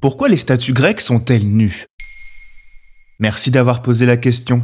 Pourquoi les statues grecques sont-elles nues? Merci d'avoir posé la question.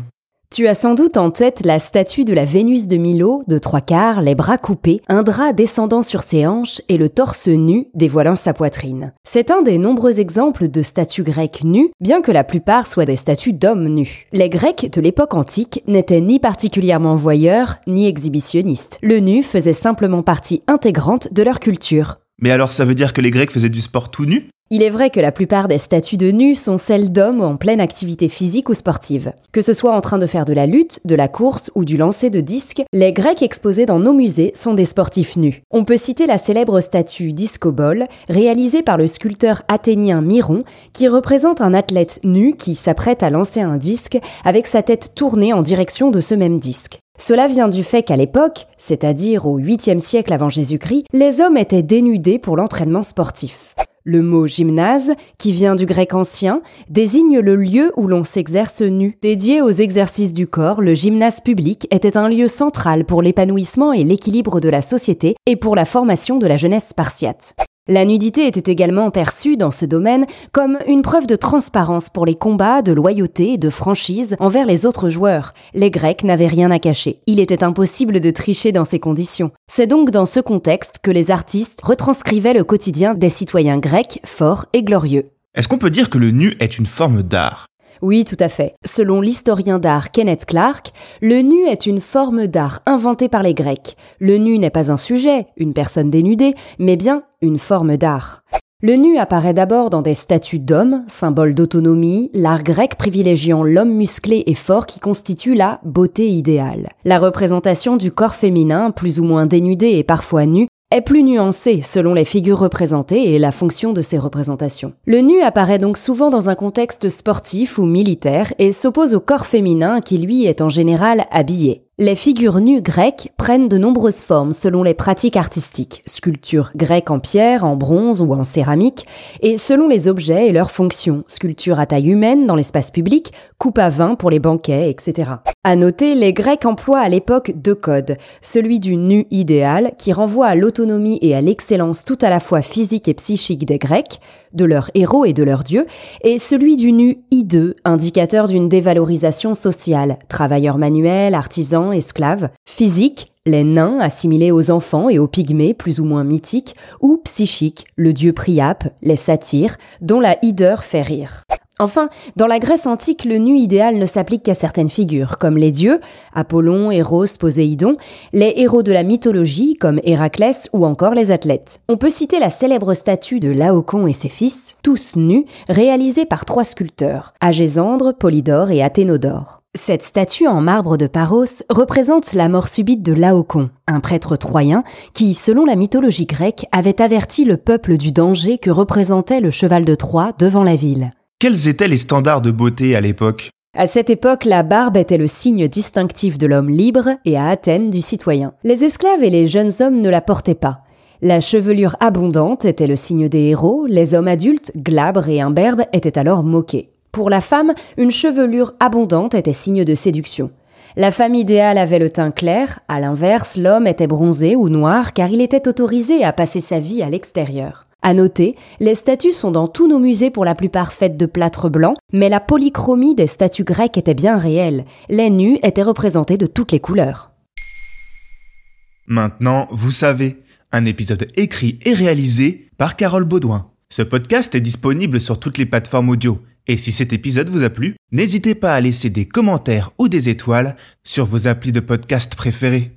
Tu as sans doute en tête la statue de la Vénus de Milo, de trois quarts, les bras coupés, un drap descendant sur ses hanches et le torse nu dévoilant sa poitrine. C'est un des nombreux exemples de statues grecques nues, bien que la plupart soient des statues d'hommes nus. Les Grecs de l'époque antique n'étaient ni particulièrement voyeurs, ni exhibitionnistes. Le nu faisait simplement partie intégrante de leur culture. Mais alors ça veut dire que les Grecs faisaient du sport tout nu? Il est vrai que la plupart des statues de nus sont celles d'hommes en pleine activité physique ou sportive. Que ce soit en train de faire de la lutte, de la course ou du lancer de disques, les Grecs exposés dans nos musées sont des sportifs nus. On peut citer la célèbre statue Discobol, réalisée par le sculpteur athénien Myron, qui représente un athlète nu qui s'apprête à lancer un disque avec sa tête tournée en direction de ce même disque. Cela vient du fait qu'à l'époque, c'est-à-dire au 8e siècle avant Jésus-Christ, les hommes étaient dénudés pour l'entraînement sportif. Le mot gymnase, qui vient du grec ancien, désigne le lieu où l'on s'exerce nu. Dédié aux exercices du corps, le gymnase public était un lieu central pour l'épanouissement et l'équilibre de la société et pour la formation de la jeunesse spartiate. La nudité était également perçue dans ce domaine comme une preuve de transparence pour les combats, de loyauté et de franchise envers les autres joueurs. Les Grecs n'avaient rien à cacher. Il était impossible de tricher dans ces conditions. C'est donc dans ce contexte que les artistes retranscrivaient le quotidien des citoyens grecs forts et glorieux. Est-ce qu'on peut dire que le nu est une forme d'art? Oui, tout à fait. Selon l'historien d'art Kenneth Clark, le nu est une forme d'art inventée par les Grecs. Le nu n'est pas un sujet, une personne dénudée, mais bien une forme d'art. Le nu apparaît d'abord dans des statues d'hommes, symbole d'autonomie, l'art grec privilégiant l'homme musclé et fort qui constitue la beauté idéale. La représentation du corps féminin, plus ou moins dénudé et parfois nu, est plus nuancé selon les figures représentées et la fonction de ces représentations. Le nu apparaît donc souvent dans un contexte sportif ou militaire et s'oppose au corps féminin qui lui est en général habillé. Les figures nues grecques prennent de nombreuses formes selon les pratiques artistiques, sculpture grecque en pierre, en bronze ou en céramique, et selon les objets et leurs fonctions, sculpture à taille humaine dans l'espace public, coupe à vin pour les banquets, etc. À noter, les Grecs emploient à l'époque deux codes, celui du nu idéal, qui renvoie à l'autonomie et à l'excellence tout à la fois physique et psychique des Grecs, de leurs héros et de leurs dieux, et celui du nu hideux, indicateur d'une dévalorisation sociale, travailleurs manuels, artisans, esclaves, physique, les nains assimilés aux enfants et aux pygmées plus ou moins mythiques, ou psychique, le dieu Priape, les satyres, dont la hideur fait rire. Enfin, dans la Grèce antique, le nu idéal ne s'applique qu'à certaines figures, comme les dieux, Apollon, Eros, Poséidon, les héros de la mythologie, comme Héraclès, ou encore les athlètes. On peut citer la célèbre statue de Laocon et ses fils, tous nus, réalisée par trois sculpteurs, Agésandre, Polydore et Athénodore. Cette statue en marbre de Paros représente la mort subite de Laocon, un prêtre troyen qui, selon la mythologie grecque, avait averti le peuple du danger que représentait le cheval de Troie devant la ville. Quels étaient les standards de beauté à l'époque? À cette époque, la barbe était le signe distinctif de l'homme libre et à Athènes du citoyen. Les esclaves et les jeunes hommes ne la portaient pas. La chevelure abondante était le signe des héros, les hommes adultes, glabres et imberbes, étaient alors moqués. Pour la femme, une chevelure abondante était signe de séduction. La femme idéale avait le teint clair, à l'inverse, l'homme était bronzé ou noir car il était autorisé à passer sa vie à l'extérieur. À noter, les statues sont dans tous nos musées pour la plupart faites de plâtre blanc, mais la polychromie des statues grecques était bien réelle. Les nus étaient représentés de toutes les couleurs. Maintenant, vous savez, un épisode écrit et réalisé par Carole Baudouin. Ce podcast est disponible sur toutes les plateformes audio. Et si cet épisode vous a plu, n'hésitez pas à laisser des commentaires ou des étoiles sur vos applis de podcast préférés.